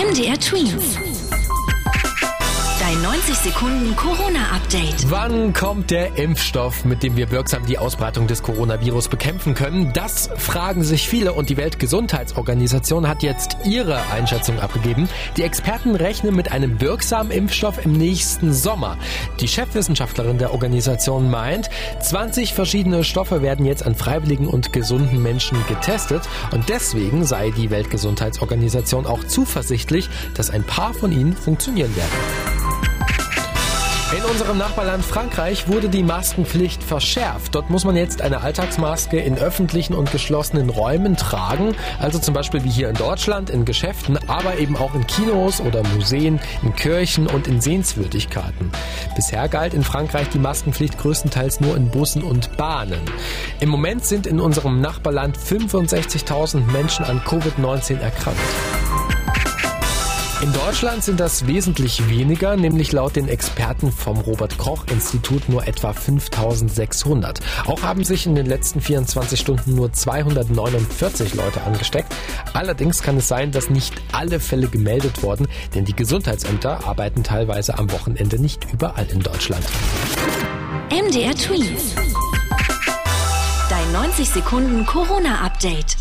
MDR Twins. Dein 90 Sekunden Corona-Update. Wann kommt der Impfstoff, mit dem wir wirksam die Ausbreitung des Coronavirus bekämpfen können? Das fragen sich viele und die Weltgesundheitsorganisation hat jetzt ihre Einschätzung abgegeben. Die Experten rechnen mit einem wirksamen Impfstoff im nächsten Sommer. Die Chefwissenschaftlerin der Organisation meint, 20 verschiedene Stoffe werden jetzt an freiwilligen und gesunden Menschen getestet und deswegen sei die Weltgesundheitsorganisation auch zuversichtlich, dass ein paar von ihnen funktionieren werden. In unserem Nachbarland Frankreich wurde die Maskenpflicht verschärft. Dort muss man jetzt eine Alltagsmaske in öffentlichen und geschlossenen Räumen tragen, also zum Beispiel wie hier in Deutschland in Geschäften, aber eben auch in Kinos oder Museen, in Kirchen und in Sehenswürdigkeiten. Bisher galt in Frankreich die Maskenpflicht größtenteils nur in Bussen und Bahnen. Im Moment sind in unserem Nachbarland 65.000 Menschen an Covid-19 erkrankt. In Deutschland sind das wesentlich weniger, nämlich laut den Experten vom Robert Koch Institut nur etwa 5600. Auch haben sich in den letzten 24 Stunden nur 249 Leute angesteckt. Allerdings kann es sein, dass nicht alle Fälle gemeldet wurden, denn die Gesundheitsämter arbeiten teilweise am Wochenende nicht überall in Deutschland. MDR Tweets. Dein 90 Sekunden Corona-Update.